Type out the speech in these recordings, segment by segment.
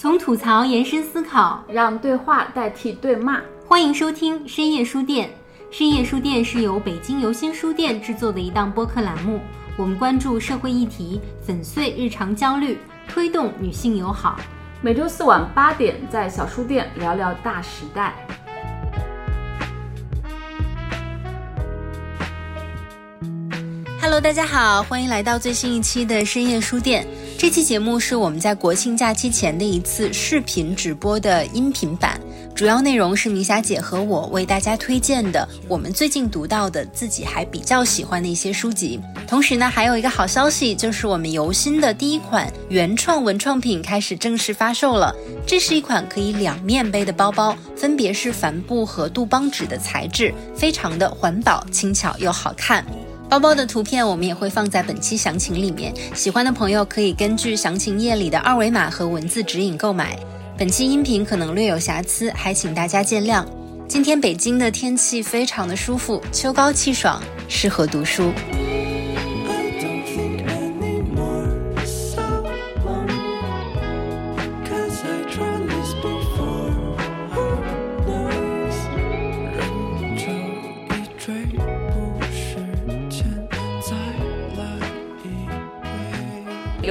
从吐槽延伸思考，让对话代替对骂。欢迎收听深夜书店。深夜书店是由北京游心书店制作的一档播客栏目，我们关注社会议题，粉碎日常焦虑，推动女性友好。每周四晚八点，在小书店聊聊大时代。Hello，大家好，欢迎来到最新一期的深夜书店。这期节目是我们在国庆假期前的一次视频直播的音频版，主要内容是明霞姐和我为大家推荐的我们最近读到的自己还比较喜欢的一些书籍。同时呢，还有一个好消息，就是我们游心的第一款原创文创品开始正式发售了。这是一款可以两面背的包包，分别是帆布和杜邦纸的材质，非常的环保、轻巧又好看。包包的图片我们也会放在本期详情里面，喜欢的朋友可以根据详情页里的二维码和文字指引购买。本期音频可能略有瑕疵，还请大家见谅。今天北京的天气非常的舒服，秋高气爽，适合读书。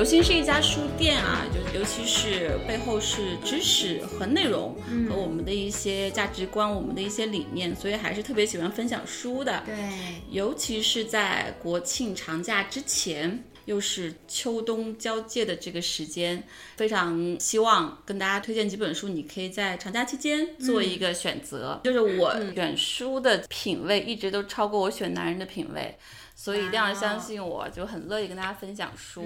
刘星是一家书店啊，就尤其是背后是知识和内容，和我们的一些价值观、我们的一些理念，所以还是特别喜欢分享书的。对，尤其是在国庆长假之前，又是秋冬交界的这个时间，非常希望跟大家推荐几本书，你可以在长假期间做一个选择。就是我选书的品味一直都超过我选男人的品味。所以一定要相信我，就很乐意跟大家分享书。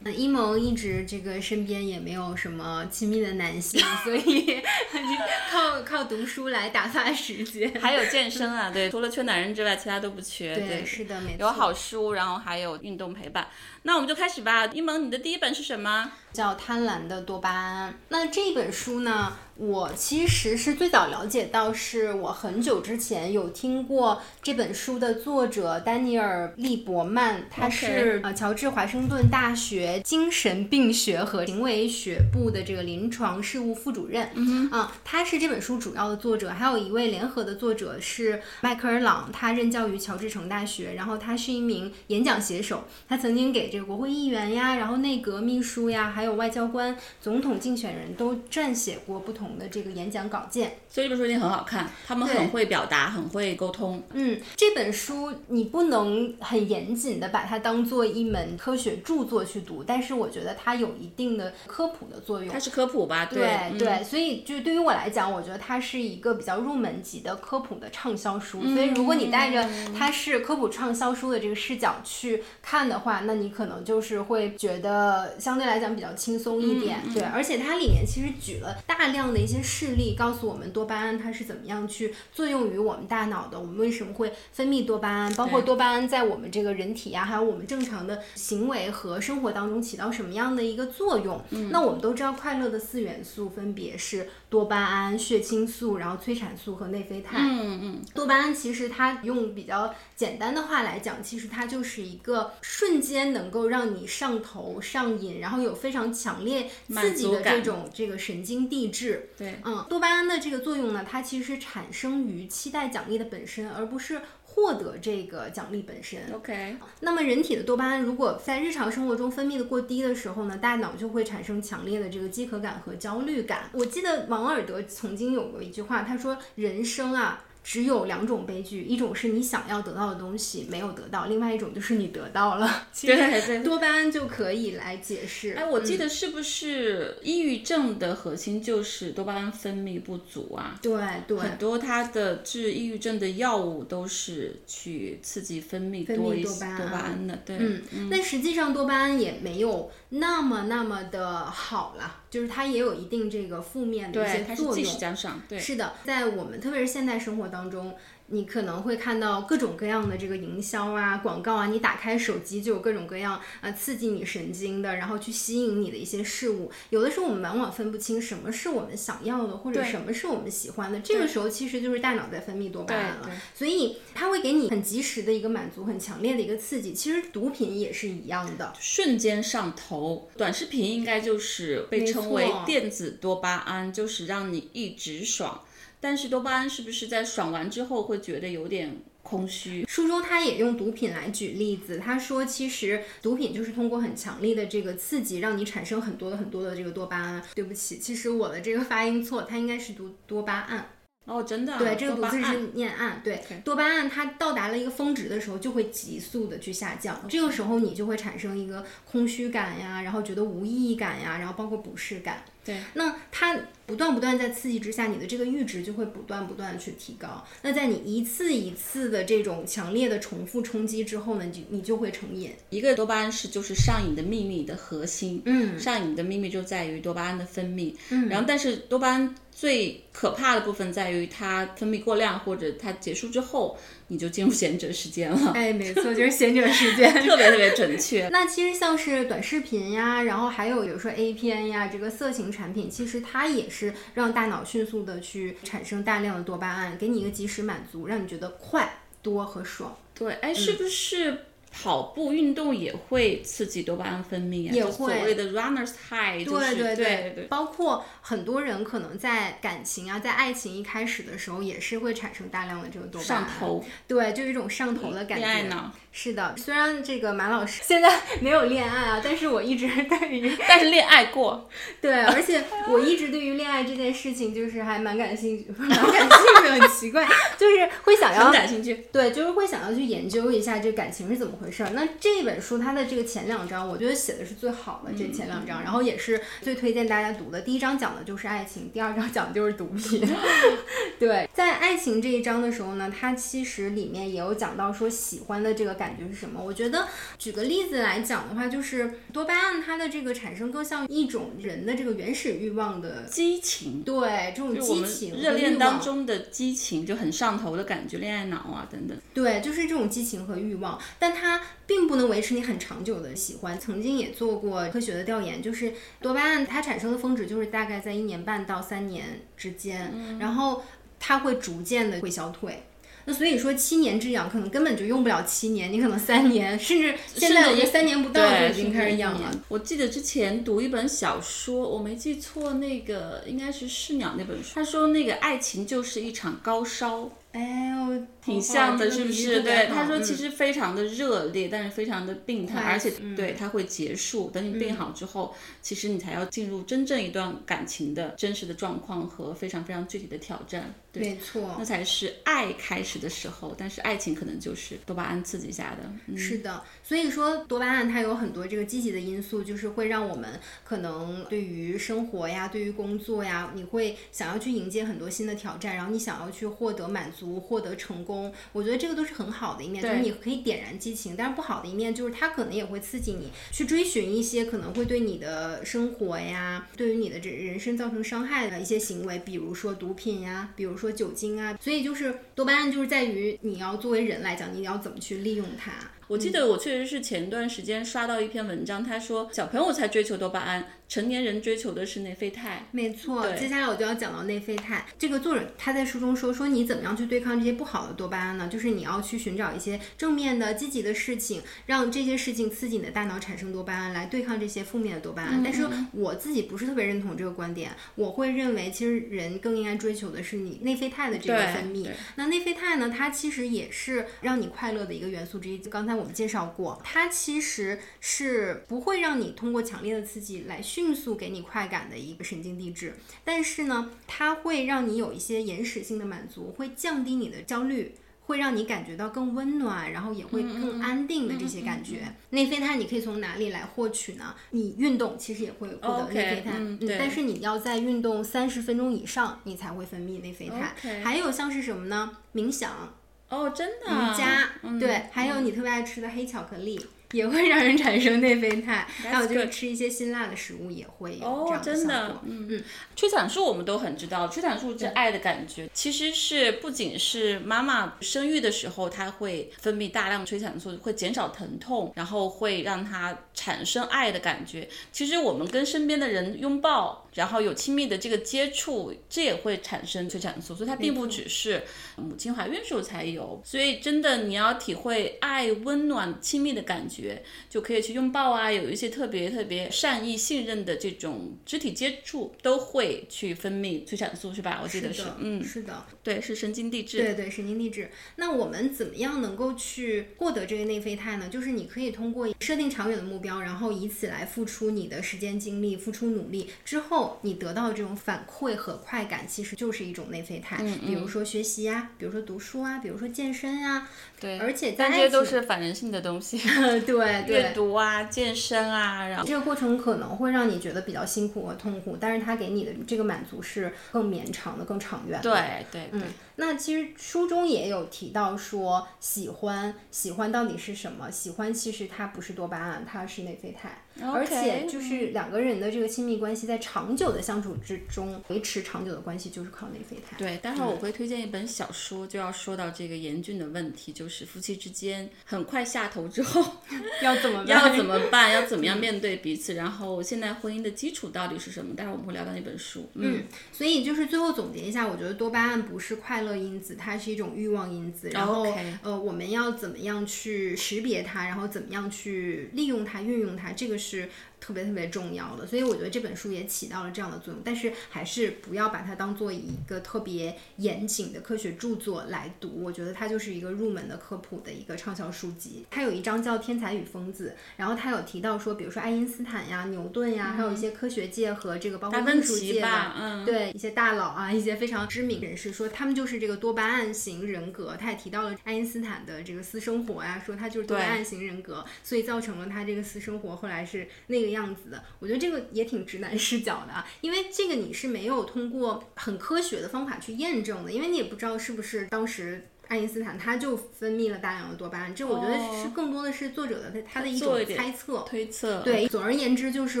嗯一萌一直这个身边也没有什么亲密的男性，所以 靠靠读书来打发时间。还有健身啊，对，除了缺男人之外，其他都不缺。对，是的，没错。有好书，然后还有运动陪伴。那我们就开始吧。一萌，你的第一本是什么？叫《贪婪的多巴胺》。那这本书呢？我其实是最早了解到，是我很久之前有听过这本书的作者丹尼尔·利伯曼，他是呃乔治华盛顿大学精神病学和行为学部的这个临床事务副主任。嗯啊，他是这本书主要的作者，还有一位联合的作者是迈克尔·朗，他任教于乔治城大学，然后他是一名演讲写手，他曾经给这个国会议员呀，然后内阁秘书呀，还有外交官、总统竞选人都撰写过不同。的这个演讲稿件，所以这本书一定很好看。他们很会表达，很会沟通。嗯，这本书你不能很严谨的把它当做一门科学著作去读，但是我觉得它有一定的科普的作用。它是科普吧？对对，所以就对于我来讲，我觉得它是一个比较入门级的科普的畅销书。所以如果你带着它是科普畅销书的这个视角去看的话，那你可能就是会觉得相对来讲比较轻松一点。对，而且它里面其实举了大量的。一些事例告诉我们多巴胺它是怎么样去作用于我们大脑的，我们为什么会分泌多巴胺，包括多巴胺在我们这个人体呀，还有我们正常的行为和生活当中起到什么样的一个作用。那我们都知道，快乐的四元素分别是多巴胺、血清素，然后催产素和内啡肽。嗯嗯，多巴胺其实它用比较简单的话来讲，其实它就是一个瞬间能够让你上头、上瘾，然后有非常强烈刺激的这种这个神经递质。对，嗯，多巴胺的这个作用呢，它其实产生于期待奖励的本身，而不是获得这个奖励本身。OK，那么人体的多巴胺如果在日常生活中分泌的过低的时候呢，大脑就会产生强烈的这个饥渴感和焦虑感。我记得王尔德曾经有过一句话，他说：“人生啊。”只有两种悲剧，一种是你想要得到的东西没有得到，另外一种就是你得到了。对对，多巴胺就可以来解释。哎，我记得是不是抑郁症的核心就是多巴胺分泌不足啊？对对，很多它的治抑郁症的药物都是去刺激分泌多一些多巴胺的。对，嗯，那实际上多巴胺也没有那么那么的好了。就是它也有一定这个负面的一些作用。对，加上。对，是的，在我们特别是现代生活当中，你可能会看到各种各样的这个营销啊、广告啊，你打开手机就有各种各样啊刺激你神经的，然后去吸引你的一些事物。有的时候我们往往分不清什么是我们想要的，或者什么是我们喜欢的。这个时候其实就是大脑在分泌多巴胺了所以它会给你很及时的一个满足，很强烈的一个刺激。其实毒品也是一样的。瞬间上头。短视频应该就是被称为电子多巴胺，就是让你一直爽。但是多巴胺是不是在爽完之后会觉得有点空虚？书中他也用毒品来举例子，他说其实毒品就是通过很强力的这个刺激，让你产生很多的很多的这个多巴胺。对不起，其实我的这个发音错，它应该是读多巴胺。哦，真的啊、对，这个读字是念胺。对，多巴胺它到达了一个峰值的时候，就会急速的去下降。这个时候你就会产生一个空虚感呀，然后觉得无意义感呀，然后包括不适感。对，那它不断不断在刺激之下，你的这个阈值就会不断不断的去提高。那在你一次一次的这种强烈的重复冲击之后呢，你就你就会成瘾。一个多巴胺是就是上瘾的秘密的核心。嗯上瘾的秘密就在于多巴胺的分泌。嗯，然后但是多巴胺最可怕的部分在于它分泌过量或者它结束之后，你就进入闲者时间了。哎，没错，就是闲者时间。特别特别准确。那其实像是短视频呀，然后还有比如说 A 片呀，这个色情产品，其实它也是让大脑迅速的去产生大量的多巴胺，给你一个及时满足，让你觉得快、多和爽。对，哎，是不是跑步运动也会刺激多巴胺分泌啊？也会所谓的 runners high，就是对对对对包括很多人可能在感情啊，在爱情一开始的时候，也是会产生大量的这个多巴胺，上头，对，就有一种上头的感觉。恋爱脑。是的，虽然这个马老师现在没有恋爱啊，但是我一直对于 但是恋爱过，对，而且我一直对于恋爱这件事情就是还蛮感兴趣，蛮感兴趣的，很奇怪，就是会想要很感兴趣。对，就是会想要去研究一下这感情是怎么回事儿。那这本书它的这个前两章，我觉得写的是最好的，这前两章，然后也是最推荐大家读的。第一章讲的就是爱情，第二章讲的就是毒品。对，在爱情这一章的时候呢，它其实里面也有讲到说喜欢的这个感觉是什么。我觉得举个例子来讲的话，就是多巴胺它的这个产生更像一种人的这个原始欲望的。激情，对这种激情热恋当中的激情，就很上头的感觉，恋爱脑啊等等。对，就是这种激情和欲望，但它并不能维持你很长久的喜欢。曾经也做过科学的调研，就是多巴胺它产生的峰值就是大概在一年半到三年之间，然后它会逐渐的会消退。那所以说七年之痒可能根本就用不了七年，你可能三年，甚至现在我觉得三年不到就对，已经开始痒了。。我记得之前读一本小说，我没记错，那个应该是释鸟那本书，他说那个爱情就是一场高烧，哎呦，挺像的，是不是？对，他说嗯其实非常的热烈，但是非常的病态，而且嗯对它会结束。等你病好之后，其实你才要进入真正一段感情的真实的状况和非常非常具体的挑战。对，没错，那才是爱开始的时候，但是爱情可能就是多巴胺刺激下的。嗯、是的，所以说多巴胺它有很多这个积极的因素，就是会让我们可能对于生活呀、对于工作呀，你会想要去迎接很多新的挑战，然后你想要去获得满足、获得成功。我觉得这个都是很好的一面，就是你可以点燃激情。但是不好的一面就是它可能也会刺激你去追寻一些可能会对你的生活呀、对于你的这人生造成伤害的一些行为，比如说毒品呀，比如说酒精啊。所以就是多巴胺就是在于你要作为人来讲，你要怎么去利用它。我记得我确实是前段时间刷到一篇文章，他说小朋友才追求多巴胺，成年人追求的是内啡肽。没错，接下来我就要讲到内啡肽。这个作者他在书中说，说你怎么样去对抗这些不好的多巴胺呢？就是你要去寻找一些正面的、积极的事情，让这些事情刺激你的大脑产生多巴胺，来对抗这些负面的多巴胺。但是我自己不是特别认同这个观点，我会认为其实人更应该追求的是你内啡肽的这个分泌。那内啡肽呢，它其实也是让你快乐的一个元素之一。刚才我们介绍过，它其实是不会让你通过强烈的刺激来迅速给你快感的一个神经递质，但是呢，它会让你有一些延时性的满足，会降低你的焦虑。会让你感觉到更温暖，然后也会更安定的这些感觉。内啡肽你可以从哪里来获取呢？你运动其实也会获得内啡肽，嗯但是你要在运动三十分钟以上，你才会分泌内啡肽。还有像是什么呢？冥想、哦，真的瑜啊、伽，嗯对，还有你特别爱吃的黑巧克力。也会让人产生内啡肽。还有就是吃一些辛辣的食物也会有这哦样，真效的果，。嗯嗯，催产素我们都很知道，催产素是爱的感觉，其实是不仅是妈妈生育的时候，她会分泌大量催产素，会减少疼痛，然后会让她产生爱的感觉。其实我们跟身边的人拥抱，然后有亲密的这个接触，这也会产生催产素，所以它并不只是母亲怀孕时候才有。所以真的你要体会爱、温暖、亲密的感觉，就可以去拥抱啊，有一些特别特别善意、信任的这种肢体接触，都会去分泌催产素，是吧？我记得是，的，嗯，是的，对，是神经递质。对对，神经递质。那我们怎么样能够去获得这个内啡肽呢？就是你可以通过设定长远的目标，然后以此来付出你的时间精力，付出努力之后，你得到这种反馈和快感，其实就是一种内啡肽。嗯比如说学习呀、比如说读书啊，比如说健身呀、对，而且这些都是反人性的东西，对阅。读啊、健身啊，然后这个过程可能会让你觉得比较辛苦和痛苦，但是它给你的这个满足是更绵长的、更长远的。对对对。嗯，那其实书中也有提到说，喜欢喜欢到底是什么？喜欢其实它不是多巴胺，它是内啡肽。而且就是两个人的这个亲密关系，在长久的相处之中，维持长久的关系就是靠内啡肽。对，待会儿我会推荐一本小说，就要说到这个严峻的问题，就是夫妻之间很快下头之后 要怎么办？要怎么办，要怎么样面对彼此，然后现在婚姻的基础到底是什么？待会儿我们会聊到那本书。嗯，所以就是最后总结一下，我觉得多巴胺不是快乐因子，它是一种欲望因子。然后呃，我们要怎么样去识别它，然后怎么样去利用它、运用它，这个是特别特别重要的。所以我觉得这本书也起到了这样的作用，但是还是不要把它当做一个特别严谨的科学著作来读。我觉得它就是一个入门的科普的一个畅销书籍。它有一章叫《天才与疯子》，然后它有提到说，比如说爱因斯坦呀、牛顿呀，还有一些科学界和这个包括艺术界的，嗯对一些大佬啊，一些非常知名人士说，他们就是这个多巴胺型人格。他也提到了爱因斯坦的这个私生活呀、说他就是多巴胺型人格，所以造成了他这个私生活后来是那个样子的。我觉得这个也挺直男视角的啊，因为这个你是没有通过很科学的方法去验证的，因为你也不知道是不是当时。爱因斯坦他就分泌了大量的多巴胺，这我觉得哦是更多的是作者的他他的一种猜测。推测。对，总而言之，就是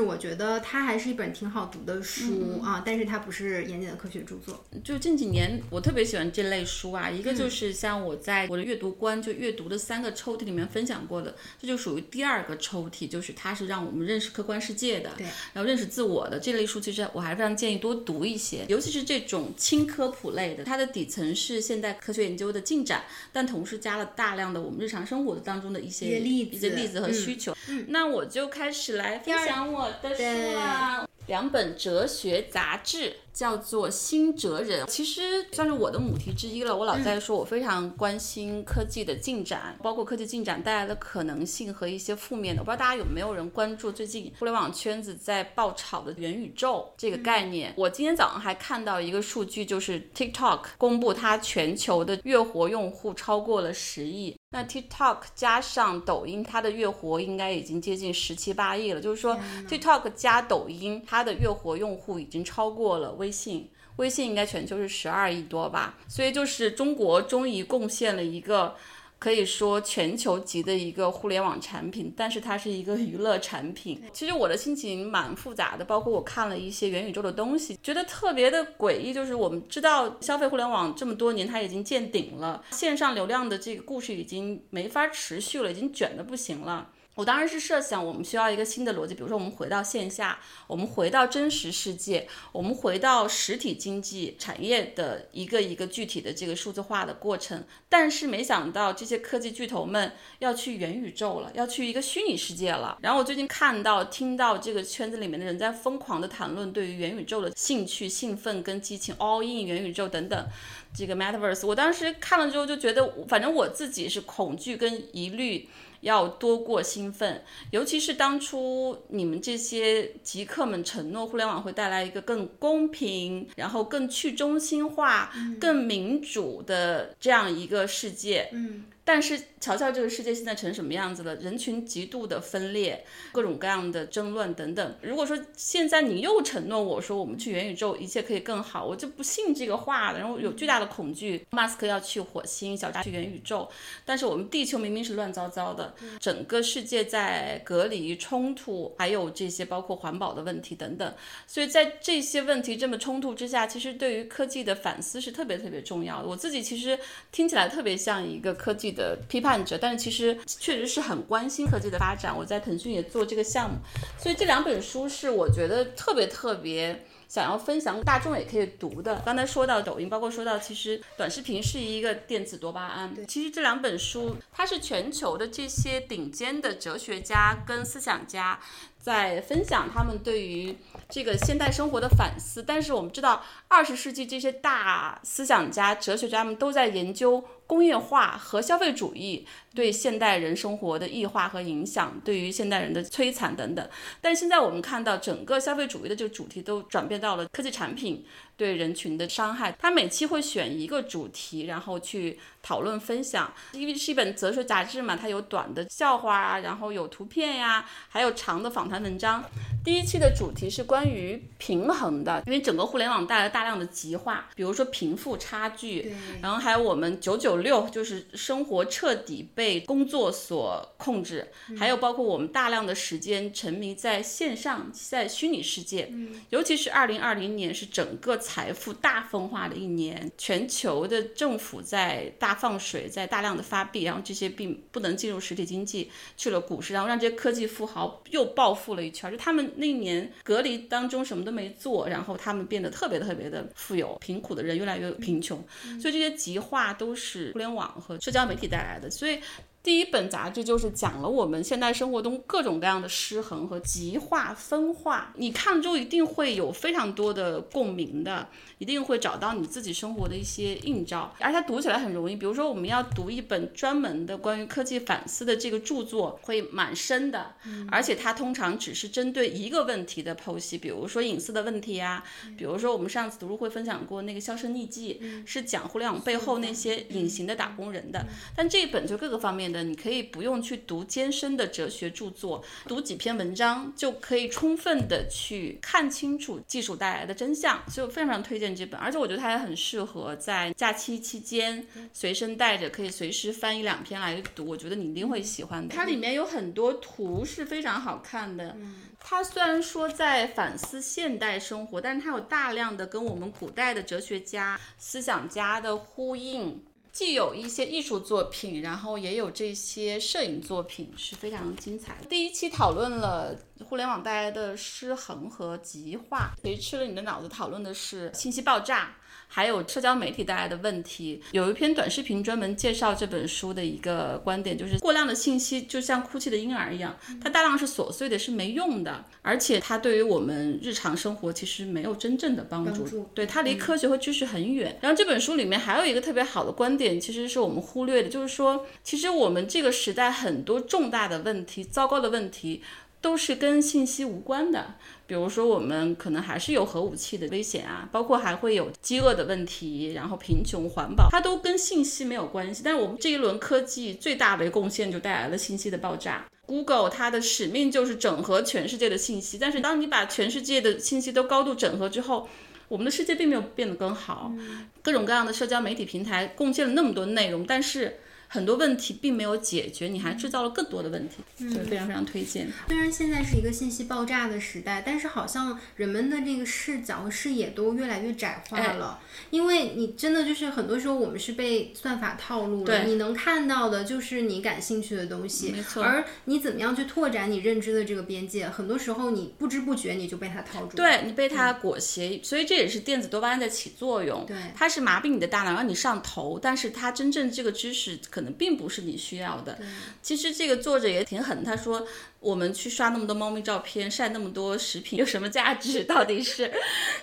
我觉得它还是一本挺好读的书、嗯啊，但是它不是严谨的科学著作。就近几年，我特别喜欢这类书啊。一个嗯就是像我在我的阅读观就阅读的三个抽屉里面分享过的，这就属于第二个抽屉，就是它是让我们认识客观世界的，对，然后认识自我的这类书，其实我还是非常建议多读一些，尤其是这种轻科普类的，它的底层是现代科学研究的进展，但同时加了大量的我们日常生活当中的一些例一些子例子和嗯需求。那我就开始来分享我的书对啦。两本哲学杂志，叫做《新哲人》，其实算是我的母题之一了。我老在说，我非常关心科技的进展，包括科技进展带来的可能性和一些负面的。我不知道大家有没有人关注最近互联网圈子在爆炒的元宇宙这个概念。我今天早上还看到一个数据，就是 TikTok 公布它全球的月活用户超过了十亿。那 TikTok 加上抖音，它的月活应该已经接近十七八亿了。就是说，TikTok 加抖音，它的月活用户已经超过了微信。微信应该全球是十二亿多吧，所以就是中国终于贡献了一个可以说全球级的一个互联网产品，但是它是一个娱乐产品。其实我的心情蛮复杂的，包括我看了一些元宇宙的东西，觉得特别的诡异。就是我们知道消费互联网这么多年，它已经见顶了，线上流量的这个故事已经没法持续了，已经卷的不行了。我当然是设想，我们需要一个新的逻辑，比如说我们回到线下，我们回到真实世界，我们回到实体经济产业的一个一个具体的这个数字化的过程。但是没想到这些科技巨头们要去元宇宙了，要去一个虚拟世界了。然后我最近看到、听到这个圈子里面的人在疯狂的谈论对于元宇宙的兴趣、兴奋跟激情，all in 元宇宙等等。这个 Metaverse，我当时看了之后就觉得，反正我自己是恐惧跟疑虑要多过兴奋，尤其是当初你们这些极客们承诺互联网会带来一个更公平，然后更去中心化、更民主的这样一个世界。嗯，但是瞧瞧这个世界现在成什么样子了，人群极度的分裂，各种各样的争论等等。如果说现在你又承诺我说我们去元宇宙，一切可以更好，我就不信这个话了。然后有巨大的恐惧，马斯克要去火星，小扎去元宇宙，但是我们地球明明是乱糟糟的，整个世界在隔离、冲突，还有这些包括环保的问题等等。所以在这些问题这么冲突之下，其实对于科技的反思是特别特别重要的。我自己其实听起来特别像一个科技的批判者，但是其实确实是很关心科技的发展。我在腾讯也做这个项目，所以这两本书是我觉得特别特别。想要分享大众也可以读的。刚才说到抖音，包括说到其实短视频是一个电子多巴胺。其实这两本书，它是全球的这些顶尖的哲学家跟思想家在分享他们对于这个现代生活的反思。但是我们知道，二十世纪这些大思想家、哲学家们都在研究工业化和消费主义。对现代人生活的异化和影响，对于现代人的摧残等等。但现在我们看到，整个消费主义的这个主题都转变到了科技产品对人群的伤害。他每期会选一个主题，然后去讨论分享。因为是一本哲学杂志嘛，它有短的笑话啊，然后有图片呀，还有长的访谈文章。第一期的主题是关于平衡的，因为整个互联网带来大量的极化，比如说贫富差距，然后还有我们九九六，就是生活彻底。被工作所控制，还有包括我们大量的时间沉迷在线上，在虚拟世界，尤其是二零二零年是整个财富大分化的一年，全球的政府在大放水，在大量的发币，然后这些币不能进入实体经济，去了股市，然后让这些科技富豪又暴富了一圈，就他们那一年隔离当中什么都没做，然后他们变得特别特别的富有，贫苦的人越来越贫穷，所以这些极化都是互联网和社交媒体带来的，所以。第一本杂志就是讲了我们现代生活中各种各样的失衡和极化分化，你看之后一定会有非常多的共鸣的，一定会找到你自己生活的一些映照，而它读起来很容易。比如说我们要读一本专门的关于科技反思的这个著作，会蛮深的，而且它通常只是针对一个问题的剖析，比如说隐私的问题呀，比如说我们上次读书会分享过那个销声匿迹，是讲互联网背后那些隐形的打工人的，但这一本就各个方面。的你可以不用去读艰深的哲学著作，读几篇文章就可以充分的去看清楚技术带来的真相，所以我非常非常推荐这本，而且我觉得它也很适合在假期期间随身带着，可以随时翻一两篇来读，我觉得你一定会喜欢的。它里面有很多图是非常好看的，它虽然说在反思现代生活，但是它有大量的跟我们古代的哲学家、思想家的呼应。既有一些艺术作品，然后也有这些摄影作品，是非常精彩的。第一期讨论了互联网带来的失衡和极化，谁吃了你的脑子？讨论的是信息爆炸。还有社交媒体带来的问题，有一篇短视频专门介绍这本书的一个观点，就是过量的信息就像哭泣的婴儿一样，它大量是琐碎的，是没用的，而且它对于我们日常生活其实没有真正的帮助，对它离科学和知识很远。然后这本书里面还有一个特别好的观点，其实是我们忽略的，就是说，其实我们这个时代很多重大的问题、糟糕的问题。都是跟信息无关的，比如说我们可能还是有核武器的危险啊，包括还会有饥饿的问题，然后贫穷、环保，它都跟信息没有关系。但是我们这一轮科技最大的贡献就带来了信息的爆炸。Google 它的使命就是整合全世界的信息，但是当你把全世界的信息都高度整合之后，我们的世界并没有变得更好。各种各样的社交媒体平台贡献了那么多内容，但是。很多问题并没有解决，你还制造了更多的问题，所以非常非常推荐。虽然现在是一个信息爆炸的时代，但是好像人们的这个视角和视野都越来越窄化了。因为你真的就是很多时候我们是被算法套路了，你能看到的就是你感兴趣的东西，没错。而你怎么样去拓展你认知的这个边界，很多时候你不知不觉你就被它套住，对你被它裹挟。所以这也是电子多巴胺在起作用，对，它是麻痹你的大脑，让你上头，但是它真正这个知识可。可能并不是你需要的。其实这个作者也挺狠，他说我们去刷那么多猫咪照片，晒那么多食品，有什么价值？到底是，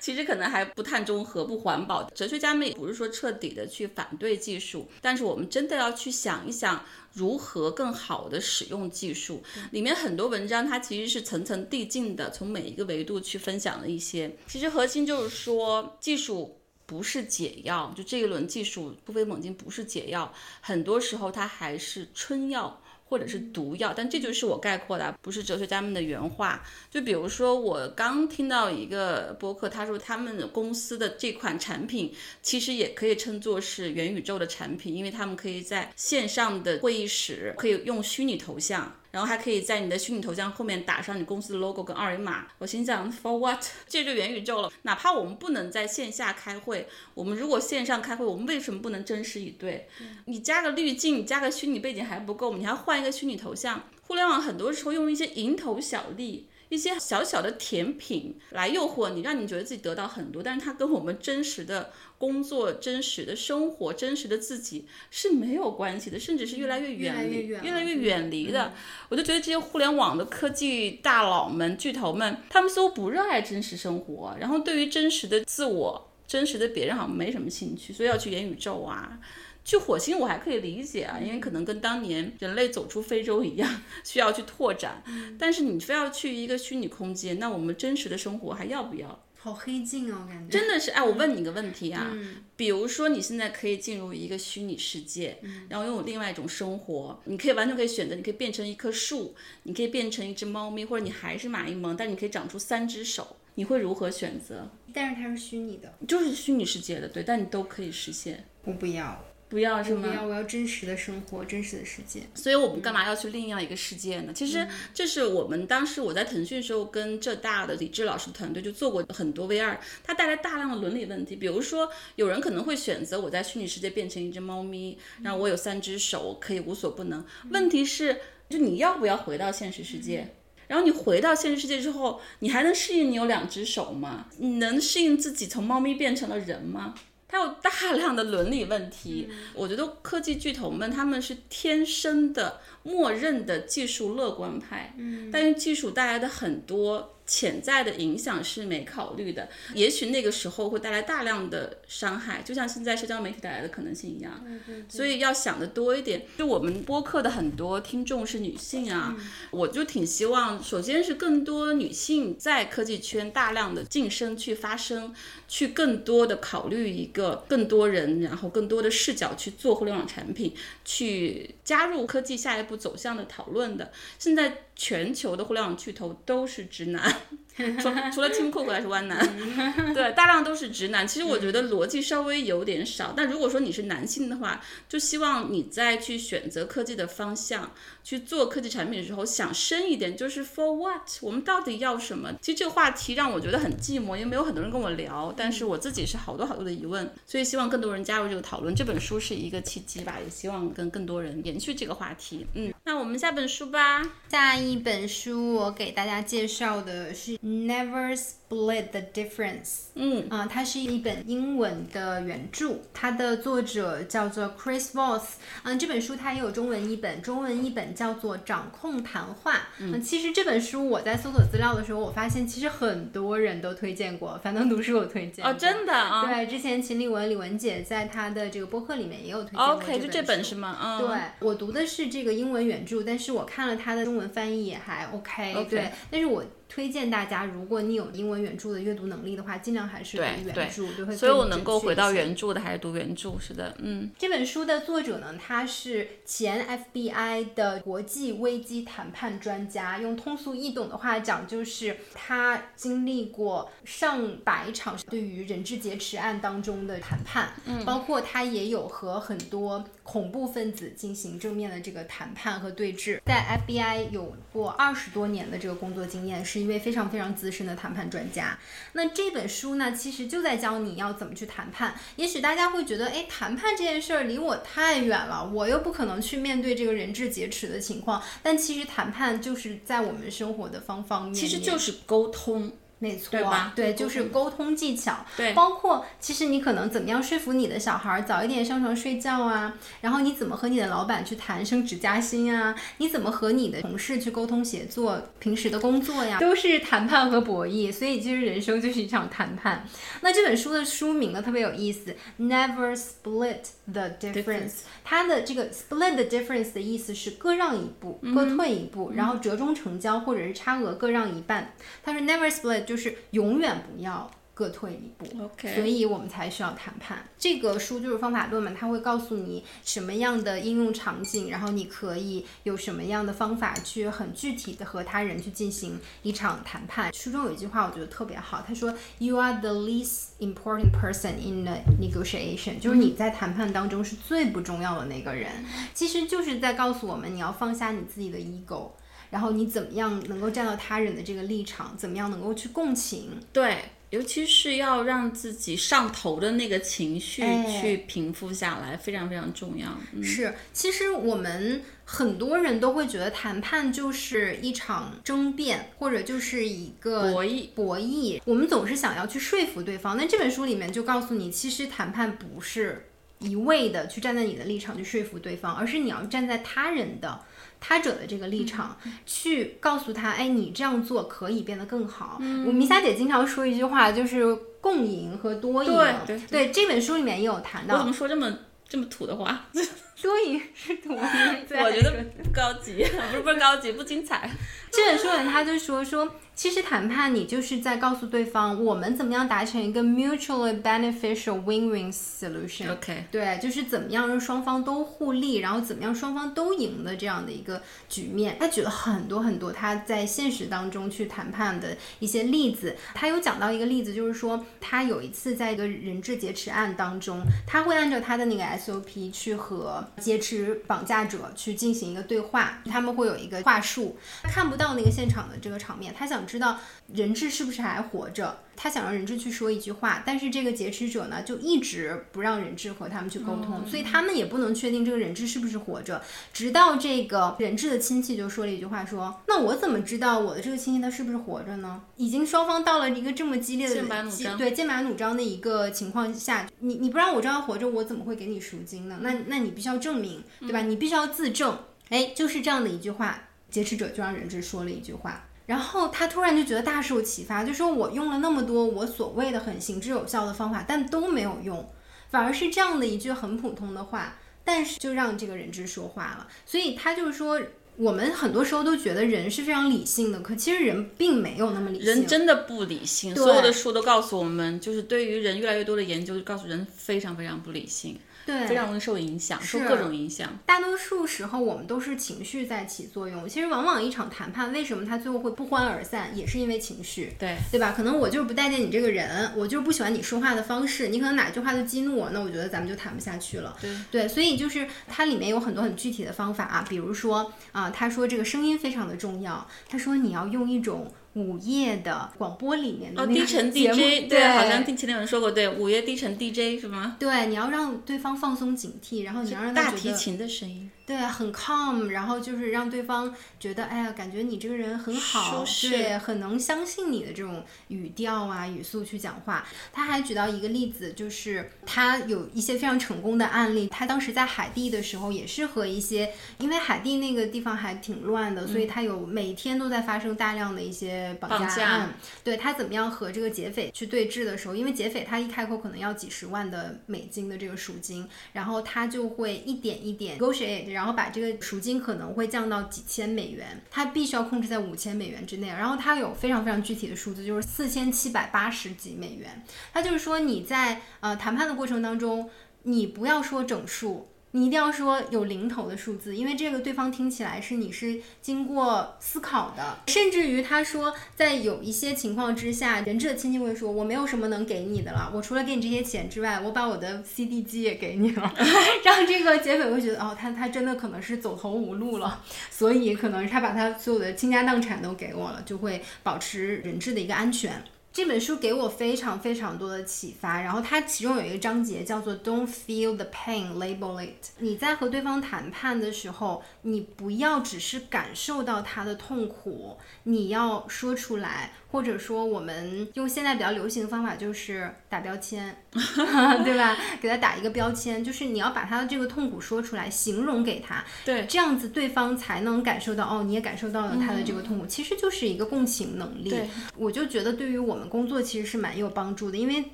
其实可能还不碳中和、不环保。哲学家们也不是说彻底的去反对技术，但是我们真的要去想一想如何更好的使用技术。里面很多文章它其实是层层递进的，从每一个维度去分享了一些。其实核心就是说技术。不是解药，就这一轮技术突飞猛进不是解药，很多时候它还是春药。或者是毒药，但这就是我概括的，不是哲学家们的原话。就比如说，我刚听到一个播客，他说他们公司的这款产品其实也可以称作是元宇宙的产品，因为他们可以在线上的会议室可以用虚拟头像。然后还可以在你的虚拟头像后面打上你公司的 logo 跟二维码。我心想，for what？这就元宇宙了。哪怕我们不能在线下开会，我们如果线上开会，我们为什么不能真实以对？你加个滤镜，你加个虚拟背景还不够，你还要换一个虚拟头像。互联网很多时候用一些蝇头小利。一些小小的甜品来诱惑你，让你觉得自己得到很多，但是它跟我们真实的工作、真实的生活、真实的自己是没有关系的，甚至是越来越远离、越来越远离的。我就觉得这些互联网的科技大佬们、巨头们，他们似乎不热爱真实生活，然后对于真实的自我、真实的别人好像没什么兴趣，所以要去元宇宙啊。去火星我还可以理解啊，因为可能跟当年人类走出非洲一样，需要去拓展。但是你非要去一个虚拟空间，那我们真实的生活还要不要？好黑镜哦，感觉真的是。哎，我问你个问题啊，比如说你现在可以进入一个虚拟世界，然后拥有另外一种生活，你可以完全可以选择，你可以变成一棵树，你可以变成一只猫咪，或者你还是马一萌，但你可以长出三只手，你会如何选择？但是它是虚拟的，就是虚拟世界的，对，但你都可以实现。我不要。不要是吗？不要，我要真实的生活，真实的世界。所以我们干嘛要去另样一个世界呢？其实这是我们当时我在腾讯时候跟浙大的李志老师团队就做过很多 VR，它带来大量的伦理问题。比如说，有人可能会选择我在虚拟世界变成一只猫咪，然后我有三只手可以无所不能。问题是，就你要不要回到现实世界？然后你回到现实世界之后，你还能适应你有两只手吗？你能适应自己从猫咪变成了人吗？还有大量的伦理问题，我觉得科技巨头们他们是天生的默认的技术乐观派，嗯，但是技术带来的很多。潜在的影响是没考虑的，也许那个时候会带来大量的伤害，就像现在社交媒体带来的可能性一样。所以要想的多一点。就我们播客的很多听众是女性啊，我就挺希望，首先是更多女性在科技圈大量的晋升去发声，去更多的考虑一个更多人，然后更多的视角去做互联网产品，去加入科技下一步走向的讨论的。现在。全球的互联网巨头都是直男，除 除了 Tim Cook 还是弯男，对，大量都是直男。其实我觉得逻辑稍微有点少，但如果说你是男性的话，就希望你再去选择科技的方向。去做科技产品的时候，想深一点，就是 for what？我们到底要什么？其实这个话题让我觉得很寂寞，因为没有很多人跟我聊。但是我自己是好多好多的疑问，所以希望更多人加入这个讨论。这本书是一个契机吧，也希望跟更多人延续这个话题。嗯，那我们下本书吧。下一本书我给大家介绍的是 Never Split the Difference。嗯啊，它是一本英文的原著，它的作者叫做 Chris Voss。嗯，这本书它也有中文译本，中文译本。叫做掌控谈话。嗯，其实这本书我在搜索资料的时候，我发现其实很多人都推荐过，樊登读书有推荐哦，真的啊。对，之前秦立文李文姐在她的这个播客里面也有推荐过 OK，就这本是吗？嗯，对我读的是这个英文原著，但是我看了它的中文翻译也还 OK。对，但是我。推荐大家，如果你有英文原著的阅读能力的话，尽量还是读原著，就会所以我能够回到原著的还是读原著，是的，嗯。这本书的作者呢，他是前 FBI 的国际危机谈判专家，用通俗易懂的话讲，就是他经历过上百场对于人质劫持案当中的谈判，嗯，包括他也有和很多恐怖分子进行正面的这个谈判和对峙，在 FBI 有过二十多年的这个工作经验是。一位非常非常资深的谈判专家，那这本书呢，其实就在教你要怎么去谈判。也许大家会觉得，哎，谈判这件事儿离我太远了，我又不可能去面对这个人质劫持的情况。但其实谈判就是在我们生活的方方面面，其实就是沟通。没错，对，就是沟通技巧，对，包括其实你可能怎么样说服你的小孩早一点上床睡觉啊，然后你怎么和你的老板去谈升职加薪啊，你怎么和你的同事去沟通协作，平时的工作呀，都是谈判和博弈，所以其实人生就是一场谈判。那这本书的书名呢特别有意思，Never Split the Difference，它的这个 Split the Difference 的意思是各让一步，各退一步，然后折中成交或者是差额各让一半。他说 Never Split 就。就是永远不要各退一步。OK 所以我们才需要谈判。这个书就是方法论嘛，它会告诉你什么样的应用场景，然后你可以有什么样的方法去很具体的和他人去进行一场谈判。书中有一句话我觉得特别好，他说：“You are the least important person in the negotiation”，就是你在谈判当中是最不重要的那个人。其实就是在告诉我们，你要放下你自己的 ego。然后你怎么样能够站到他人的这个立场？怎么样能够去共情？对，尤其是要让自己上头的那个情绪哎去平复下来，非常非常重要。嗯，是，其实我们很多人都会觉得谈判就是一场争辩，或者就是一个博弈博弈。我们总是想要去说服对方，那这本书里面就告诉你，其实谈判不是一味的去站在你的立场去说服对方，而是你要站在他人的。他者的这个立场，去告诉他，哎，你这样做可以变得更好。我米莎姐经常说一句话，就是共赢和多赢。对对这本书里面也有谈到我怎么，说这么这么土的话？多赢是多赢。我觉得不高级，不是不是高级，不精彩。这本书里他就说说，其实谈判你就是在告诉对方，我们怎么样达成一个 mutually beneficial win-win solution。OK，对，就是怎么样让双方都互利，然后怎么样双方都赢的这样的一个局面。他举了很多很多他在现实当中去谈判的一些例子。他有讲到一个例子，就是说他有一次在一个人质劫持案当中，他会按照他的那个 SOP 去和劫持绑架者去进行一个对话，他们会有一个话术，他看不到那个现场的这个场面，他想知道人质是不是还活着。他想让人质去说一句话，但是这个劫持者呢，就一直不让人质和他们去沟通，所以他们也不能确定这个人质是不是活着。直到这个人质的亲戚就说了一句话说：“那我怎么知道我的这个亲戚他是不是活着呢？”已经双方到了一个这么激烈的剑拔弩张对剑拔弩张的一个情况下，你你不让我知道活着，我怎么会给你赎金呢？那那你必须要证明，对吧？你必须要自证。哎，就是这样的一句话，劫持者就让人质说了一句话。然后他突然就觉得大受启发，就说我用了那么多我所谓的很行之有效的方法，但都没有用，反而是这样的一句很普通的话，但是就让这个人质说话了。所以他就是说，我们很多时候都觉得人是非常理性的，可其实人并没有那么理性。人真的不理性，所有的书都告诉我们，就是对于人越来越多的研究，就告诉人非常非常不理性，对非常容易受影响，受各种影响。大多数时候，我们都是情绪在起作用。其实，往往一场谈判，为什么他最后会不欢而散，也是因为情绪。对，对吧？可能我就是不待见你这个人，我就是不喜欢你说话的方式，你可能哪句话就激怒我，那我觉得咱们就谈不下去了。对所以就是它里面有很多很具体的方法啊，比如说啊，他说这个声音非常的重要，他说你要用一种午夜的广播里面的哦，那个低沉 DJ，对，好像听前面有人说过，对，午夜低沉 DJ 是吗？对，你要让对方放松警惕，然后你要让他大提琴的声音，对，很 calm，然后就是让对方觉得，哎呀，感觉你这个人很好，对，很能相信你的这种语调啊、语速去讲话。他还举到一个例子，就是他有一些非常成功的案例。他当时在海地的时候，也是和一些，因为海地那个地方还挺乱的，所以他有每天都在发生大量的一些绑架案。对他怎么样和这个劫匪去对峙的时候，因为劫匪他一开口可能要几十万的美金的这个赎金，然后他就会一点一点 negotiate，然后把这个赎金可能会降到几千美元，它必须要控制在五千美元之内。然后它有非常非常具体的数字，就是四千七百八十几美元。它就是说你在呃谈判的过程当中，你不要说整数。你一定要说有零头的数字，因为这个对方听起来是你是经过思考的，甚至于他说，在有一些情况之下，人质的亲戚会说，我没有什么能给你的了，我除了给你这些钱之外，我把我的 CD 机也给你了，让这个劫匪会觉得，哦，他他真的可能是走投无路了，所以可能他把他所有的倾家荡产都给我了，就会保持人质的一个安全。这本书给我非常非常多的启发，然后它其中有一个章节叫做 "Don't feel the pain, label it"。你在和对方谈判的时候，你不要只是感受到他的痛苦，你要说出来，或者说我们用现在比较流行的方法就是打标签，对吧？给他打一个标签，就是你要把他的这个痛苦说出来，形容给他，对，这样子对方才能感受到哦，你也感受到了他的这个痛苦，其实就是一个共情能力。我就觉得对于我们们工作其实是蛮有帮助的，因为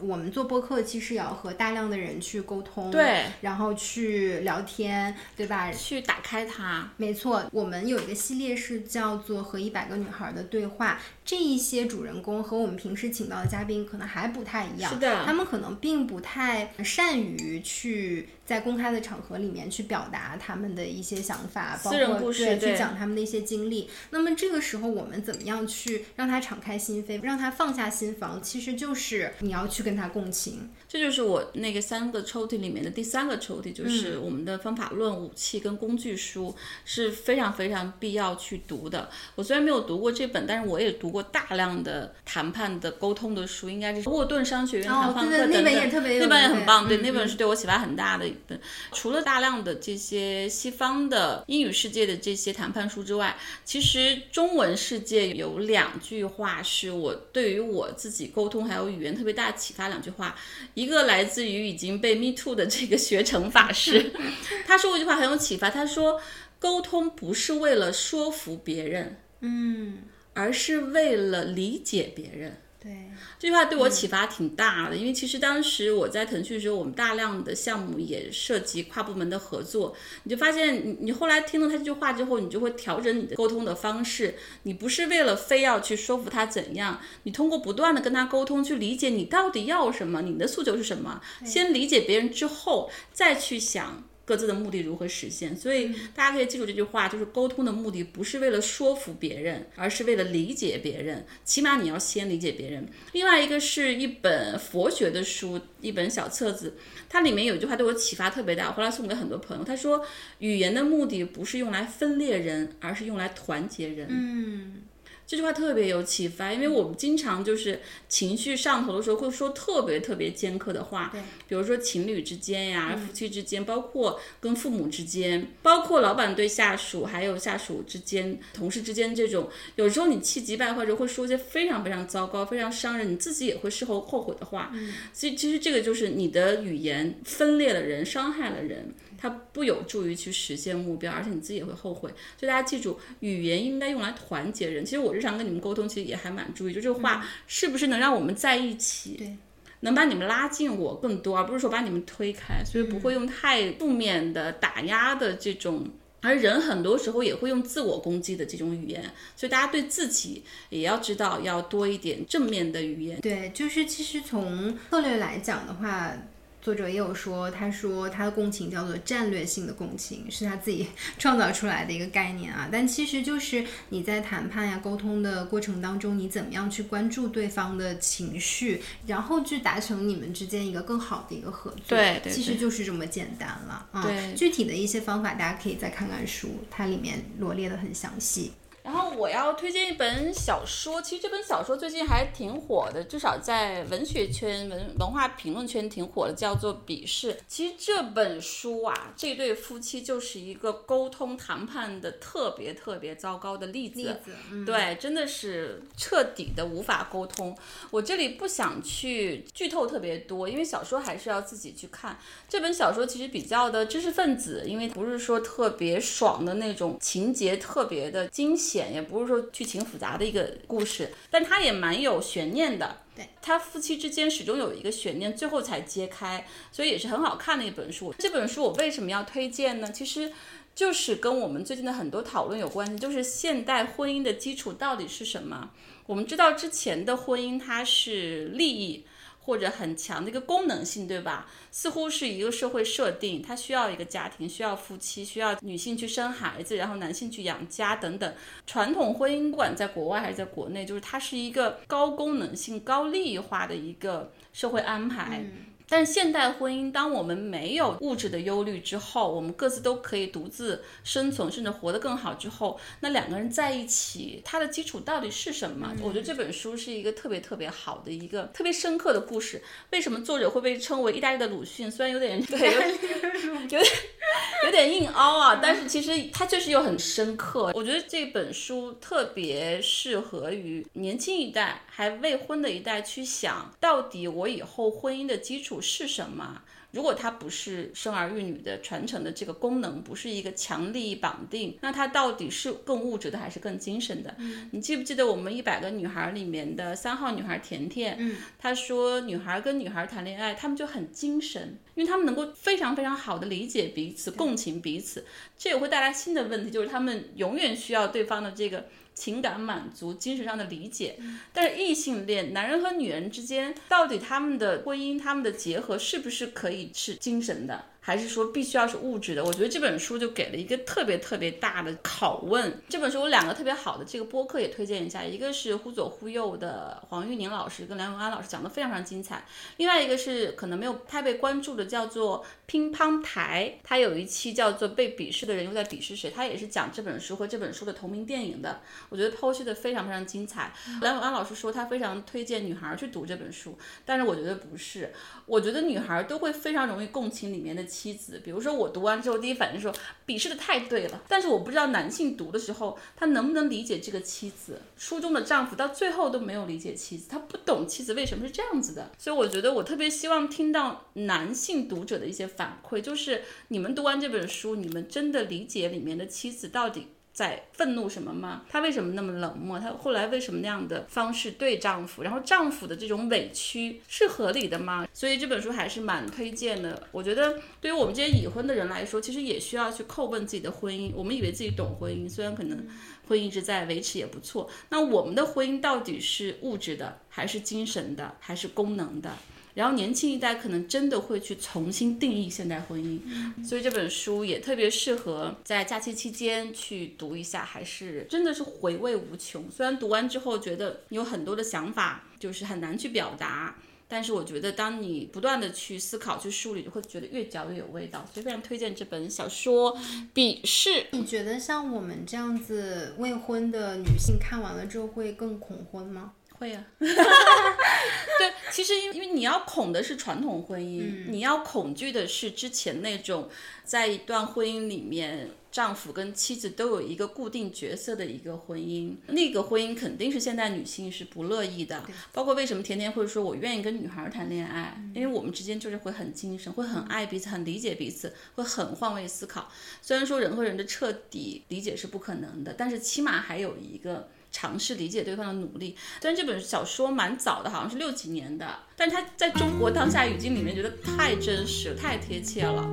我们做播客其实也要和大量的人去沟通，对，然后去聊天，对吧？去打开它。没错，我们有一个系列是叫做《和一百个女孩的对话》，这一些主人公和我们平时请到的嘉宾可能还不太一样，是的他们可能并不太善于去在公开的场合里面去表达他们的一些想法，包私人括对故事对去讲他们的一些经历。那么这个时候，我们怎么样去让他敞开心扉，让他放下心防？其实就是你要去跟他共情。这就是我那个三个抽屉里面的第三个抽屉，就是我们的方法论、武器跟工具书是非常非常必要去读的。我虽然没有读过这本，但是我也读过大量的谈判的沟通的书，应该是沃顿商学院谈判课。那本也特别有那本也很棒，对，嗯那本是对我启发很大的一本。除了大量的这些西方的英语世界的这些谈判书之外，其实中文世界有两句话是我对于我自己沟通还有语言特别大的启发。两句话，一个来自于已经被 Me Too 的这个学成法师，他说过一句话很有启发，他说沟通不是为了说服别人，嗯，而是为了理解别人。对，这句话对我启发挺大的，因为其实当时我在腾讯的时候，我们大量的项目也涉及跨部门的合作，你就发现你你后来听了他这句话之后，你就会调整你的沟通的方式，你不是为了非要去说服他怎样，你通过不断的跟他沟通，去理解你到底要什么，你的诉求是什么，先理解别人之后，再去想。各自的目的如何实现？所以大家可以记住这句话，就是沟通的目的不是为了说服别人，而是为了理解别人。起码你要先理解别人。另外一个是一本佛学的书，一本小册子，它里面有一句话对我启发特别大，我后来送给很多朋友。他说，语言的目的不是用来分裂人，而是用来团结人。嗯，这句话特别有启发，因为我们经常就是情绪上头的时候会说特别特别尖刻的话，比如说情侣之间呀、夫妻之间，包括跟父母之间，包括老板对下属，还有下属之间、同事之间这种，有时候你气急败坏时候会说一些非常非常糟糕、非常伤人，你自己也会事后后悔的话。所以其实这个就是你的语言分裂了人，伤害了人。它不有助于去实现目标，而且你自己也会后悔。所以大家记住，语言应该用来团结人。其实我日常跟你们沟通，其实也还蛮注意，就这个话是不是能让我们在一起，对，能把你们拉近我更多，而不是说把你们推开。所以不会用太负面的、打压的这种。而人很多时候也会用自我攻击的这种语言，所以大家对自己也要知道要多一点正面的语言。对，就是其实从策略来讲的话。作者也有说，他说他的共情叫做战略性的共情，是他自己 创造出来的一个概念啊。但其实就是你在谈判呀、沟通的过程当中，你怎么样去关注对方的情绪，然后去达成你们之间一个更好的一个合作。对对其实就是这么简单了啊。具体的一些方法，大家可以再看看书，它里面罗列的很详细。然后我要推荐一本小说，其实这本小说最近还挺火的，至少在文学圈、文文化评论圈挺火的，叫做《鄙视》。其实这本书啊，这对夫妻就是一个沟通谈判的特别特别糟糕的例子。例子，嗯，对，真的是彻底的无法沟通。我这里不想去剧透特别多，因为小说还是要自己去看。这本小说其实比较的知识分子，因为不是说特别爽的那种情节，特别的惊险，也不是说剧情复杂的一个故事，但它也蛮有悬念的。对，他夫妻之间始终有一个悬念，最后才揭开，所以也是很好看的一本书。这本书我为什么要推荐呢？其实。就是跟我们最近的很多讨论有关系，就是现代婚姻的基础到底是什么？我们知道之前的婚姻它是利益或者很强的一个功能性，对吧？似乎是一个社会设定，它需要一个家庭，需要夫妻，需要女性去生孩子，然后男性去养家等等。传统婚姻不管在国外还是在国内，就是它是一个高功能性、高利益化的一个社会安排。但现代婚姻，当我们没有物质的忧虑之后，我们各自都可以独自生存，甚至活得更好之后，那两个人在一起，它的基础到底是什么？我觉得这本书是一个特别特别好的一个特别深刻的故事。为什么作者会被称为意大利的鲁迅？虽然有点对，有有点 有点硬凹啊，但是其实它确实又很深刻。我觉得这本书特别适合于年轻一代还未婚的一代去想，到底我以后婚姻的基础是什么？如果它不是生儿育女的传承的这个功能，不是一个强力绑定，那它到底是更物质的还是更精神的？你记不记得我们一百个女孩里面的三号女孩甜甜？嗯，她说女孩跟女孩谈恋爱，她们就很精神，因为她们能够非常非常好的理解彼此，共情彼此。这也会带来新的问题，就是她们永远需要对方的这个。情感满足、精神上的理解，但是异性恋男人和女人之间，到底他们的婚姻、他们的结合是不是可以是精神的？还是说必须要是物质的？我觉得这本书就给了一个特别特别大的拷问。这本书有两个特别好的这个播客也推荐一下，一个是忽左忽右的黄玉宁老师跟梁永安老师讲的非常非常精彩，另外一个是可能没有太被关注的，叫做乒乓台，他有一期叫做被鄙视的人又在鄙视谁，他也是讲这本书和这本书的同名电影的，我觉得剖析的非常非常精彩。梁永安老师说他非常推荐女孩去读这本书，但是我觉得不是，我觉得女孩都会非常容易共情里面的。妻子，比如说我读完之后，第一反应说鄙视的太对了，但是我不知道男性读的时候，他能不能理解这个妻子。书中的丈夫到最后都没有理解妻子，他不懂妻子为什么是这样子的。所以我觉得我特别希望听到男性读者的一些反馈，就是你们读完这本书，你们真的理解里面的妻子到底。在愤怒什么吗？她为什么那么冷漠？她后来为什么那样的方式对丈夫？然后丈夫的这种委屈是合理的吗？所以这本书还是蛮推荐的。我觉得对于我们这些已婚的人来说，其实也需要去叩问自己的婚姻。我们以为自己懂婚姻，虽然可能婚姻一直在维持也不错。那我们的婚姻到底是物质的，还是精神的，还是功能的？然后年轻一代可能真的会去重新定义现代婚姻，所以这本书也特别适合在假期期间去读一下，还是真的是回味无穷。虽然读完之后觉得有很多的想法就是很难去表达，但是我觉得当你不断的去思考、去梳理，就会觉得越嚼越有味道。所以非常推荐这本小说《鄙视》。你觉得像我们这样子未婚的女性看完了之后会更恐婚吗？会呀，对，其实因因为你要恐的是传统婚姻，你要恐惧的是之前那种在一段婚姻里面，丈夫跟妻子都有一个固定角色的一个婚姻，那个婚姻肯定是现代女性是不乐意的。包括为什么甜甜会说我愿意跟女孩谈恋爱，因为我们之间就是会很精神，会很爱彼此，很理解彼此，会很换位思考。虽然说人和人的彻底理解是不可能的，但是起码还有一个。尝试理解对方的努力，虽然这本小说蛮早的，好像是六几年的，但是它在中国当下语境里面，觉得太真实、太贴切了。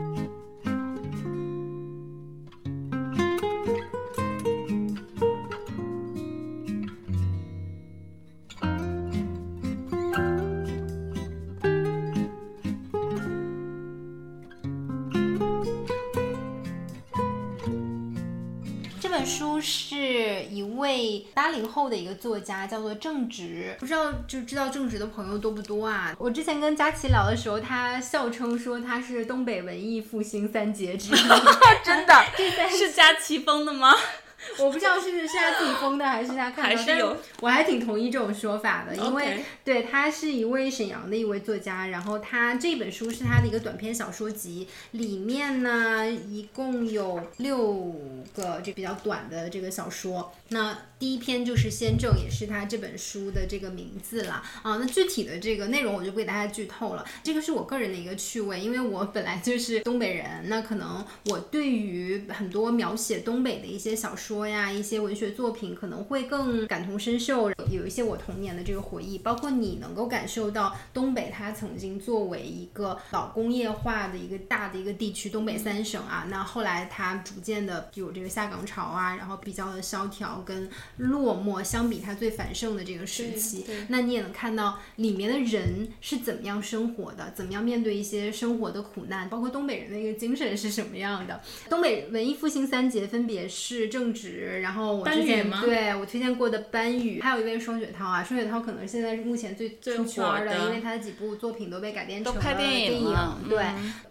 零后的一个作家叫做郑直，不知道就知道郑直的朋友多不多啊？我之前跟佳琪聊的时候，他笑称说他是东北文艺复兴三杰之一，真的，是佳琪封的吗？我不知道是是他自己封的还是他看到，还是有，我还挺同意这种说法的，因为对他是一位沈阳的一位作家，然后他这本书是他的一个短篇小说集，里面呢一共有六个这比较短的这个小说，那第一篇就是先正，也是他这本书的这个名字了啊，那具体的这个内容我就不给大家剧透了，这个是我个人的一个趣味，因为我本来就是东北人，那可能我对于很多描写东北的一些小说。呀，一些文学作品可能会更感同身受，有一些我童年的这个回忆，包括你能够感受到东北它曾经作为一个老工业化的一个大的一个地区，东北三省啊，那后来它逐渐的有这个下岗潮啊，然后比较的萧条跟落寞，相比它最繁盛的这个时期，那你也能看到里面的人是怎么样生活的，怎么样面对一些生活的苦难，包括东北人的一个精神是什么样的。东北文艺复兴三杰分别是政治。然后我之前对我推荐过的班宇，还有一位双雪涛啊，双雪涛可能现在是目前最出圈的，因为他的几部作品都被改编成了电影。对，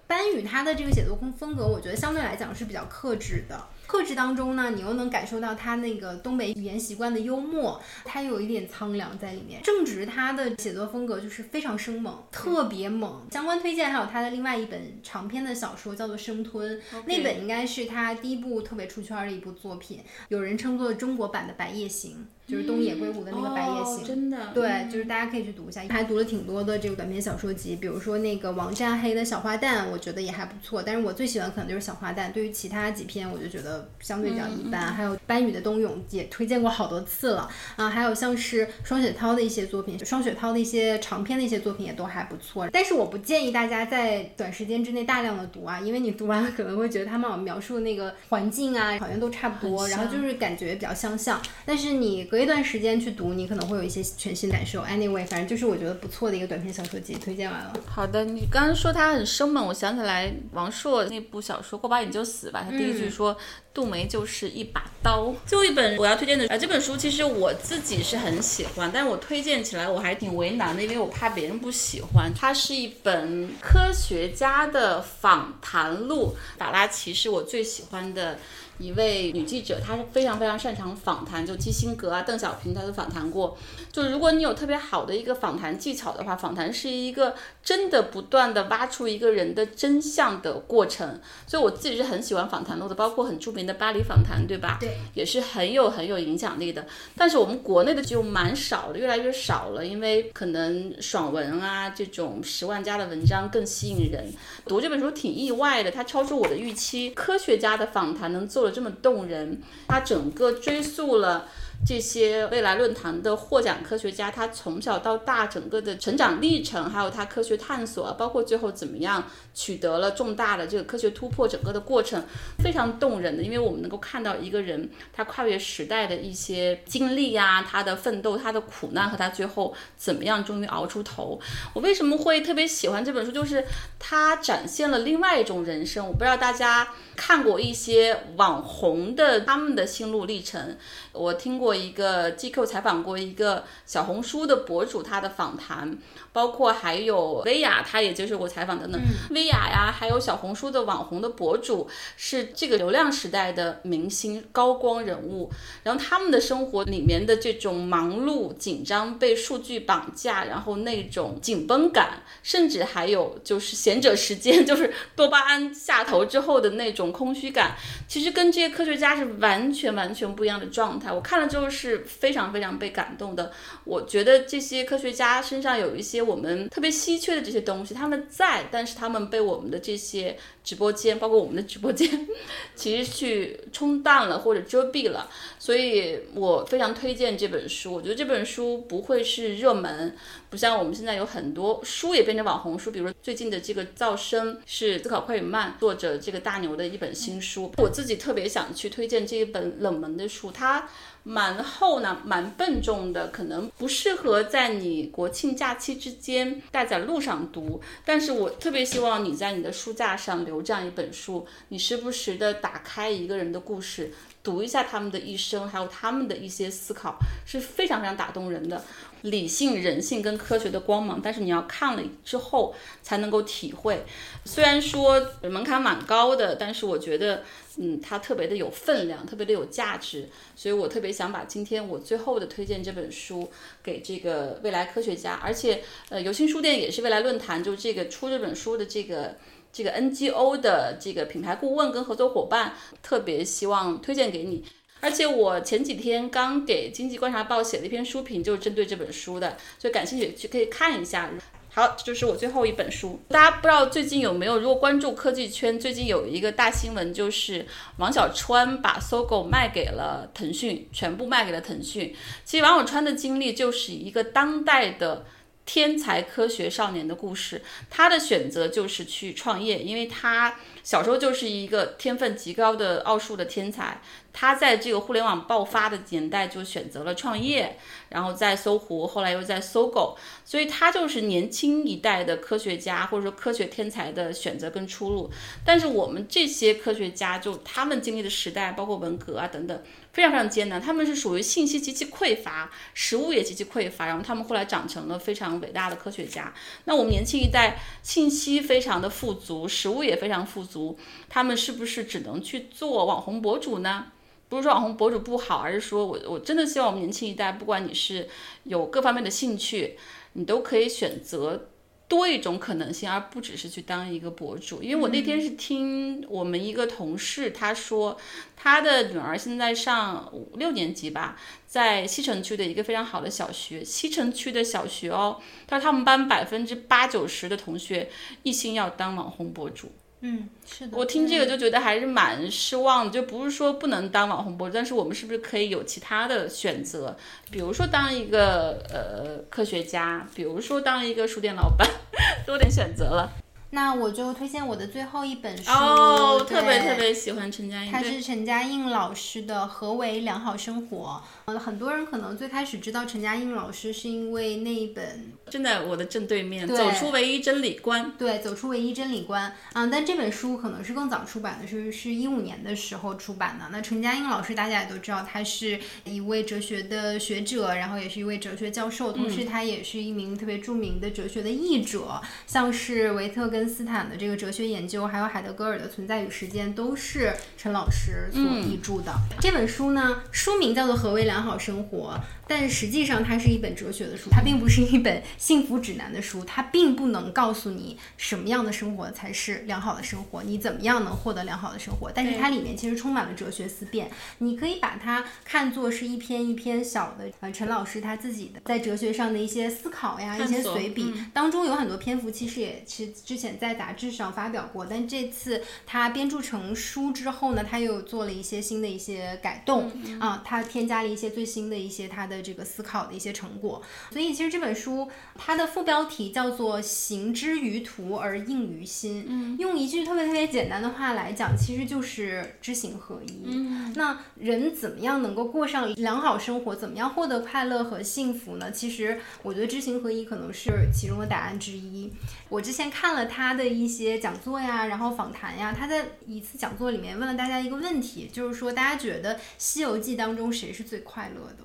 班宇他的这个写作风风格，我觉得相对来讲是比较克制的。克制当中呢，你又能感受到他那个东北语言习惯的幽默，他有一点苍凉在里面。正直他的写作风格就是非常生猛，特别猛。相关推荐还有他的另外一本长篇的小说，叫做《生吞》，那本应该是他第一部特别出圈的一部作品，有人称作中国版的《白夜行》。就是东野圭吾的那个《白夜行》，真的，对，就是大家可以去读一下。还读了挺多的这个短篇小说集，比如说那个王占黑的《小花旦》，我觉得也还不错。但是我最喜欢可能就是《小花旦》，对于其他几篇我就觉得相对比较一般。还有班宇的《冬泳》也推荐过好多次了啊，还有像是双雪涛的一些作品，双雪涛的一些长篇的一些作品也都还不错。但是我不建议大家在短时间之内大量的读啊，因为你读完了可能会觉得他们描述的那个环境啊，好像都差不多，然后就是感觉比较相像。但是你隔一段时间去。读你可能会有一些全新感受。Anyway，反正就是我觉得不错的一个短篇小说集，推荐完了。好的，你刚刚说它很生猛，我想起来王朔那部小说《过把瘾就死》吧，他第一句说杜梅就是一把刀。最后一本我要推荐的啊，这本书其实我自己是很喜欢，但是我推荐起来我还挺为难的，因为我怕别人不喜欢。它是一本科学家的访谈录，法拉奇是我最喜欢的。一位女记者，她是非常非常擅长访谈，就基辛格啊、邓小平，她都访谈过。就如果你有特别好的一个访谈技巧的话，访谈是一个真的不断的挖出一个人的真相的过程。所以我自己是很喜欢访谈录的，包括很著名的巴黎访谈，对吧？对，也是很有很有影响力的。但是我们国内的就蛮少的，越来越少了，因为可能爽文啊这种十万加的文章更吸引人。读这本书挺意外的，它超出我的预期。科学家的访谈能做。这么动人，他整个追溯了。这些未来论坛的获奖科学家，他从小到大整个的成长历程，还有他科学探索，包括最后怎么样取得了重大的这个科学突破，整个的过程非常动人的。因为我们能够看到一个人他跨越时代的一些经历呀，他的奋斗，他的苦难和他最后怎么样终于熬出头。我为什么会特别喜欢这本书？就是它展现了另外一种人生。我不知道大家看过一些网红的他们的心路历程，我听过。一个 GQ 采访过一个小红书的博主，他的访谈，包括还有薇娅，她也接受过采访等等。薇娅呀，还有小红书的网红的博主，是这个流量时代的明星高光人物。然后他们的生活里面的这种忙碌、紧张、被数据绑架，然后那种紧绷感，甚至还有就是闲者时间，就是多巴胺下头之后的那种空虚感，其实跟这些科学家是完全完全不一样的状态。我看了之后是非常非常被感动的。我觉得这些科学家身上有一些我们特别稀缺的这些东西，他们在，但是他们被我们的这些直播间，包括我们的直播间，其实去冲淡了或者遮蔽了。所以我非常推荐这本书。我觉得这本书不会是热门，不像我们现在有很多书也变成网红书，比如最近的这个《噪声》是思考快与慢作者这个大牛的一本新书。我自己特别想去推荐这一本冷门的书，它。蛮厚呢，蛮笨重的，可能不适合在你国庆假期之间带在路上读。但是我特别希望你在你的书架上留这样一本书，你时不时的打开一个人的故事，读一下他们的一生，还有他们的一些思考，是非常非常打动人的。理性、人性跟科学的光芒，但是你要看了之后才能够体会。虽然说门槛蛮高的，但是我觉得。嗯，它特别的有分量，特别的有价值，所以我特别想把今天我最后的推荐这本书给这个未来科学家，而且呃，有心书店也是未来论坛，就这个出这本书的这个这个 NGO 的这个品牌顾问跟合作伙伴，特别希望推荐给你。而且我前几天刚给经济观察报写了一篇书评，就是针对这本书的，所以感兴趣去可以看一下。好，这就是我最后一本书。大家不知道最近有没有，如果关注科技圈，最近有一个大新闻，就是王小川把搜狗卖给了腾讯，全部卖给了腾讯。其实王小川的经历就是一个当代的天才科学少年的故事。他的选择就是去创业，因为他小时候就是一个天分极高的奥数的天才。他在这个互联网爆发的年代就选择了创业，然后在搜狐，后来又在搜狗，所以他就是年轻一代的科学家或者说科学天才的选择跟出路。但是我们这些科学家，就他们经历的时代，包括文革啊等等，非常非常艰难。他们是属于信息极其匮乏，食物也极其匮乏，然后他们后来长成了非常伟大的科学家。那我们年轻一代信息非常的富足，食物也非常富足，他们是不是只能去做网红博主呢？不是说网红博主不好，而是说我我真的希望我们年轻一代，不管你是有各方面的兴趣，你都可以选择多一种可能性，而不只是去当一个博主。因为我那天是听我们一个同事他说，他的女儿现在上五六年级吧，在西城区的一个非常好的小学。西城区的小学哦，他说他们班百分之八九十的同学一心要当网红博主。嗯，是的。我听这个就觉得还是蛮失望的，就不是说不能当网红博主，但是我们是不是可以有其他的选择？比如说当一个呃科学家，比如说当一个书店老板，多点选择了。那我就推荐我的最后一本书哦，对特别特别喜欢陈嘉映，他是陈嘉映老师的《何为良好生活》。呃，很多人可能最开始知道陈嘉映老师是因为那一本正在我的正对面，对走出唯一真理观。对，走出唯一真理观嗯、但这本书可能是更早出版的，是是一五年的时候出版的。那陈嘉映老师大家也都知道，他是一位哲学的学者，然后也是一位哲学教授，同时他也是一名特别著名的哲学的译者，像是维特根斯坦的这个哲学研究，还有海德格尔的《存在与时间》，都是陈老师所译著的。这本书呢，书名叫做《何为良好生活》。但实际上，它是一本哲学的书，它并不是一本幸福指南的书，它并不能告诉你什么样的生活才是良好的生活，你怎么样能获得良好的生活。但是它里面其实充满了哲学思辨，你可以把它看作是一篇一篇小的，呃，陈老师他自己的在哲学上的一些思考呀，一些随笔，当中有很多篇幅其实也是之前在杂志上发表过，但这次他编著成书之后呢，他又做了一些新的一些改动啊，他添加了一些最新的一些他的这个思考的一些成果。所以其实这本书它的副标题叫做“行之于途而应于心”，嗯，用一句特别特别简单的话来讲，其实就是知行合一。嗯，那人怎么样能够过上良好生活？怎么样获得快乐和幸福呢？其实我觉得知行合一可能是其中的答案之一。我之前看了他的一些讲座呀，然后访谈呀，他在一次讲座里面问了大家一个问题，就是说大家觉得《西游记》当中谁是最快乐的？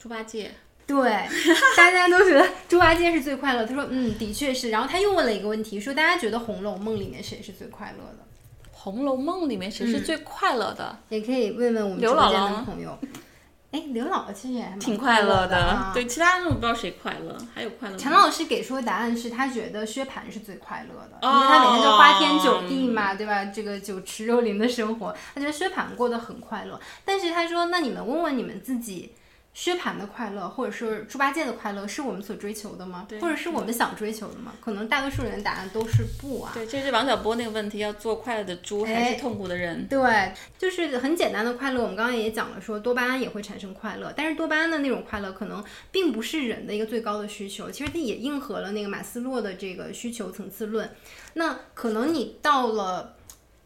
猪八戒，对，大家都觉得猪八戒是最快乐。他说，嗯，的确是。然后他又问了一个问题，说大家觉得《红楼梦》里面谁是最快乐的？《红楼梦》里面谁是最快乐的？也可以问问我们直刘播间姥姥的朋友。哎，刘姥姥其实也还蛮挺快快乐的啊。对，其他人我不知道谁快乐，还有快乐？陈老师给出的答案是他觉得薛蟠是最快乐的，因为他每天就花天酒地嘛，对吧？这个酒池肉林的生活，他觉得薛蟠过得很快乐。但是他说，那你们问问你们自己。薛蟠的快乐，或者是猪八戒的快乐，是我们所追求的吗？或者是我们想追求的吗？可能大多数人的答案都是不啊。对，这是王小波那个问题，要做快乐的猪还哎是痛苦的人？对，就是很简单的快乐。我们刚刚也讲了说，多巴胺也会产生快乐，但是多巴胺的那种快乐可能并不是人的一个最高的需求，其实它也应和了那个马斯洛的这个需求层次论。那可能你到了。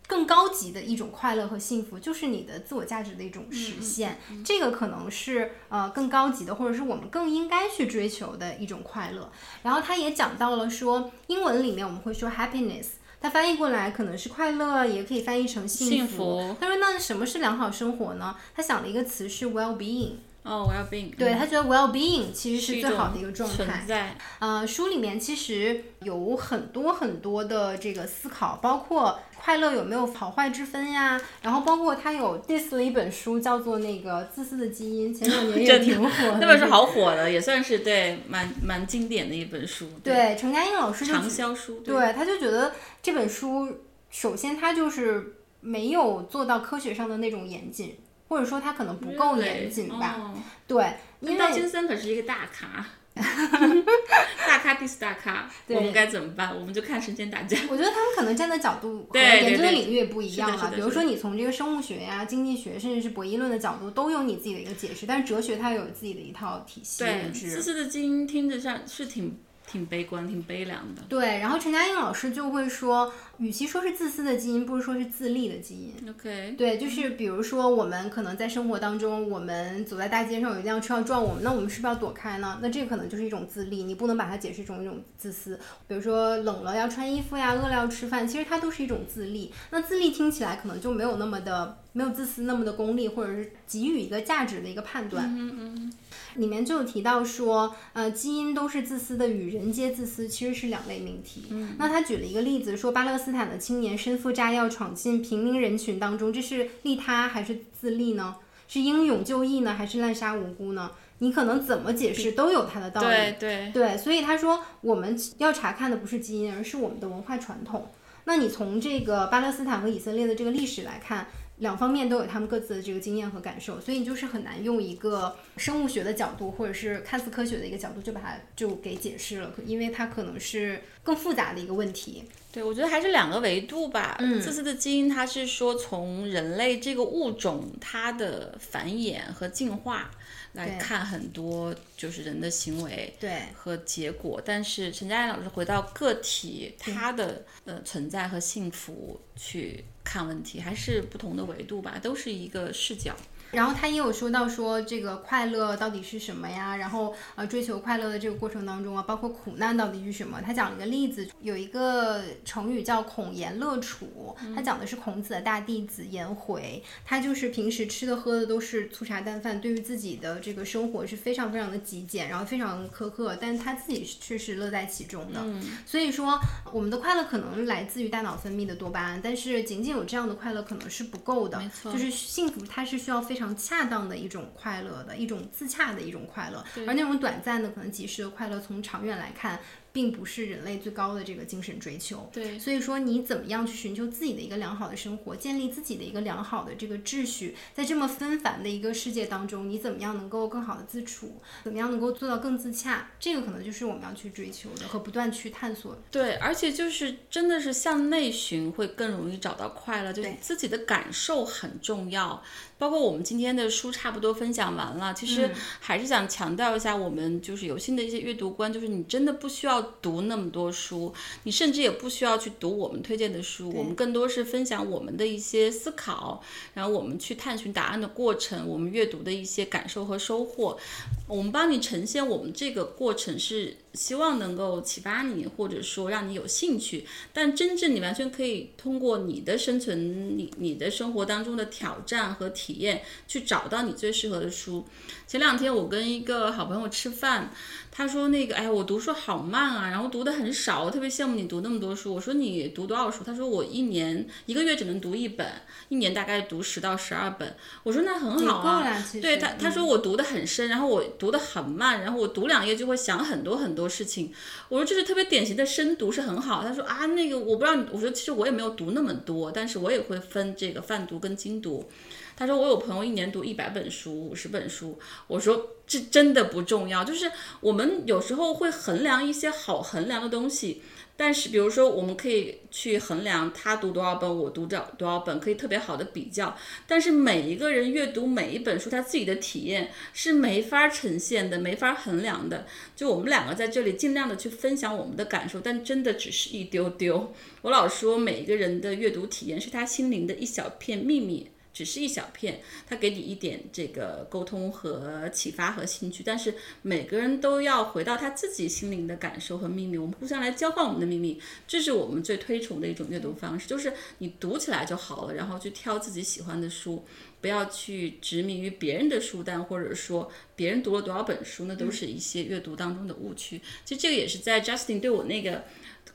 更高级的一种快乐和幸福，就是你的自我价值的一种实现。这个可能是呃更高级的，或者是我们更应该去追求的一种快乐。然后他也讲到了说，英文里面我们会说 happiness。它翻译过来可能是快乐，也可以翻译成幸幸福他说：“那什么是良好生活呢？”他想了一个词是 well-being。哦，，well being，。对他觉得 well-being 其实是最好的一个状存态。在。呃，书里面其实有很多很多的这个思考，包括快乐有没有好坏之分呀，然后包括他有 diss 了一本书叫做那个《自私的基因》，前两年也 挺火的。那本书好火的，也算是对蛮蛮经典的一本书。对，陈嘉映老师就畅销书。对，他就觉得这本书，首先他就是没有做到科学上的那种严谨，或者说他可能不够严谨吧。哦对，因为道金森可是一个大咖，大咖 diss 大咖，我们该怎么办？我们就看神仙打架。我觉得他们可能站的角度和研究的领域也不一样了。比如说，你从这个生物学呀、经济学，甚至是博弈论的角度，都有你自己的一个解释。但是哲学它有自己的一套体系对，认知。自私的基因听着像是挺挺悲观、挺悲凉的。对，然后陈嘉映老师就会说，与其说是自私的基因，不如说是自利的基因。OK，对，就是比如说，我们可能在生活当中，我们走在大街上有一辆车要撞我们，那我们是不是要躲开呢？那这个可能就是一种自利，你不能把它解释成一种自私。比如说冷了要穿衣服呀，饿了要吃饭，其实它都是一种自利。那自利听起来可能就没有那么的没有自私那么的功利，或者是给予一个价值的一个判断。嗯嗯，里面就有提到说，呃，基因都是自私的，与人皆自私其实是两类命题。嗯，那他举了一个例子，说巴勒斯坦的青年身负炸药闯进平民人群当中，这是利他还是自利呢？是英勇就义呢，还是滥杀无辜呢？你可能怎么解释都有它的道理。对对对，所以他说我们要查看的不是基因，而是我们的文化传统。那你从这个巴勒斯坦和以色列的这个历史来看，两方面都有他们各自的这个经验和感受，所以你就是很难用一个生物学的角度，或者是看似科学的一个角度就把它就给解释了，因为它可能是更复杂的一个问题。对，我觉得还是两个维度吧。嗯自私的基因，它是说从人类这个物种它的繁衍和进化来看很多就是人的行为对，和结果，但是陈佳燕老师回到个体他的呃存在和幸福去看问题，还是不同的维度吧，都是一个视角。然后他也有说到说这个快乐到底是什么呀？然后呃追求快乐的这个过程当中啊，包括苦难到底是什么？他讲了一个例子，有一个成语叫孔颜乐处，他讲的是孔子的大弟子颜回，他就是平时吃的喝的都是粗茶淡饭，对于自己的这个生活是非常非常的极简，然后非常苛刻，但是他自己却是乐在其中的。所以说，我们的快乐可能来自于大脑分泌的多巴胺，但是仅仅有这样的快乐可能是不够的。没错就是幸福，它是需要非常恰当的一种快乐的，一种自洽的一种快乐。而那种短暂的、可能及时的快乐，从长远来看，并不是人类最高的这个精神追求。对所以说你怎么样去寻求自己的一个良好的生活，建立自己的一个良好的这个秩序，在这么纷繁的一个世界当中，你怎么样能够更好的自处，怎么样能够做到更自洽，这个可能就是我们要去追求的和不断去探索的。对，而且就是真的是向内寻会更容易找到快乐，就是自己的感受很重要。包括我们今天的书差不多分享完了，其实还是想强调一下，我们就是有新的一些阅读观，就是你真的不需要读那么多书，你甚至也不需要去读我们推荐的书，我们更多是分享我们的一些思考，然后我们去探寻答案的过程，我们阅读的一些感受和收获。我们帮你呈现我们这个过程是希望能够启发你，或者说让你有兴趣，但真正你完全可以通过你的生存、你你的生活当中的挑战和体验，去找到你最适合的书。前两天我跟一个好朋友吃饭，他说那个，哎呀，我读书好慢啊，然后读的很少，我特别羡慕你读那么多书。我说你读多少书？他说我一年一个月只能读一本，一年大概读十到十二本。我说那很好啊，对他，他嗯说我读得很深，然后我读得很慢，然后我读两页就会想很多很多事情。我说这是特别典型的深读是很好。他说啊，那个我不知道你，我说其实我也没有读那么多，但是我也会分这个泛读跟精读。他说我有朋友一年读一百本书、五十本书。我说这真的不重要，就是我们有时候会衡量一些好衡量的东西。但是，比如说，我们可以去衡量他读多少本，我读多多少本，可以特别好的比较。但是每一个人阅读每一本书，他自己的体验是没法呈现的，没法衡量的。就我们两个在这里尽量的去分享我们的感受，但真的只是一丢丢。我老说，每一个人的阅读体验是他心灵的一小片秘密。只是一小片，他给你一点这个沟通和启发和兴趣，但是每个人都要回到他自己心灵的感受和秘密，我们互相来交换我们的秘密，这是我们最推崇的一种阅读方式，就是你读起来就好了，然后去挑自己喜欢的书，不要去执迷于别人的书单，或者说别人读了多少本书，那都是一些阅读当中的误区。其实这个也是在 Justin 对我那个。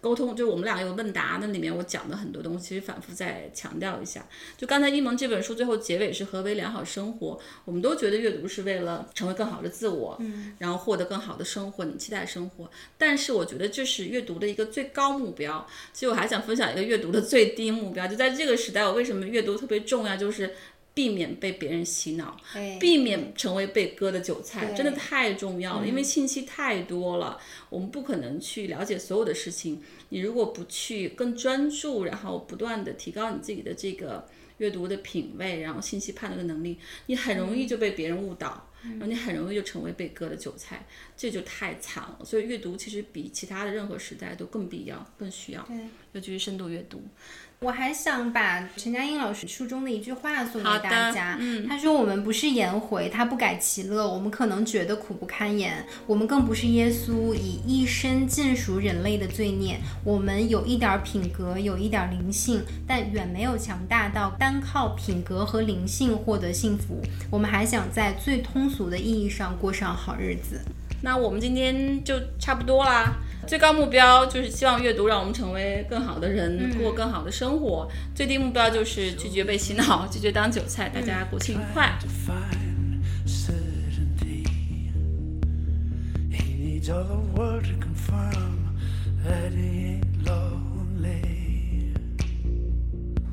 沟通就是我们俩有问答，那里面我讲的很多东西，其实反复再强调一下。就刚才一萌这本书最后结尾是何为良好生活，我们都觉得阅读是为了成为更好的自我，嗯，然后获得更好的生活，你期待生活。但是我觉得这是阅读的一个最高目标。其实我还想分享一个阅读的最低目标，就在这个时代，我为什么阅读特别重要，就是。避免被别人洗脑，避免成为被割的韭菜，真的太重要了。因为信息太多了，我们不可能去了解所有的事情。你如果不去更专注，然后不断的提高你自己的这个阅读的品味，然后信息判断的能力，你很容易就被别人误导，然后你很容易就成为被割的韭菜，这就太惨了。所以阅读其实比其他的任何时代都更必要、更需要，尤其是深度阅读。我还想把陈嘉映老师书中的一句话送给大家。嗯他说：“我们不是颜回，他不改其乐，我们可能觉得苦不堪言；我们更不是耶稣，以一生尽赎人类的罪孽。我们有一点品格，有一点灵性，但远没有强大到单靠品格和灵性获得幸福。我们还想在最通俗的意义上过上好日子。”那我们今天就差不多啦。最高目标就是希望阅读让我们成为更好的人，过更好的生活。最低目标就是拒绝被洗脑，拒绝当韭菜。大家国庆愉快！find certainty. He needs all the world to confirm that he ain't lonely.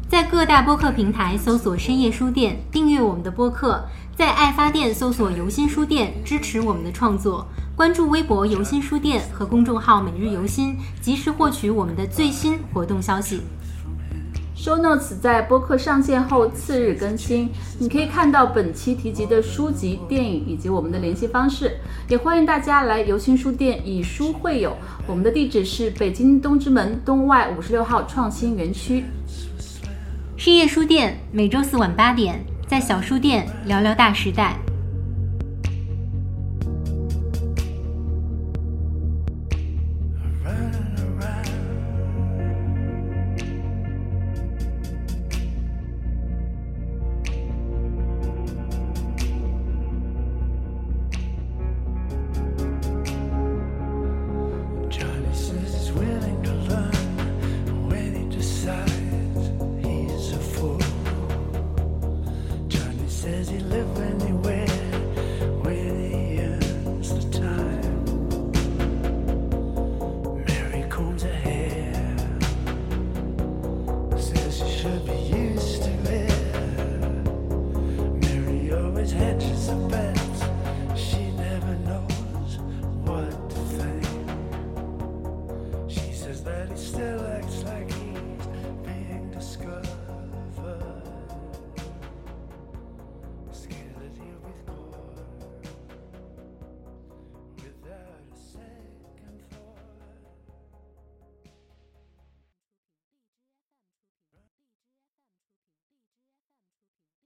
在各大播客平台搜索“深夜书店”，订阅我们的播客；在爱发电搜索“游心书店”，支持我们的创作。关注微博“游心书店”和公众号“每日游心”，及时获取我们的最新活动消息。Show Notes 在播客上线后次日更新，你可以看到本期提及的书籍、电影以及我们的联系方式。也欢迎大家来游心书店以书会友，我们的地址是北京东直门东外五十六号创新园区。深夜书店每周四晚八点，在小书店聊聊大时代。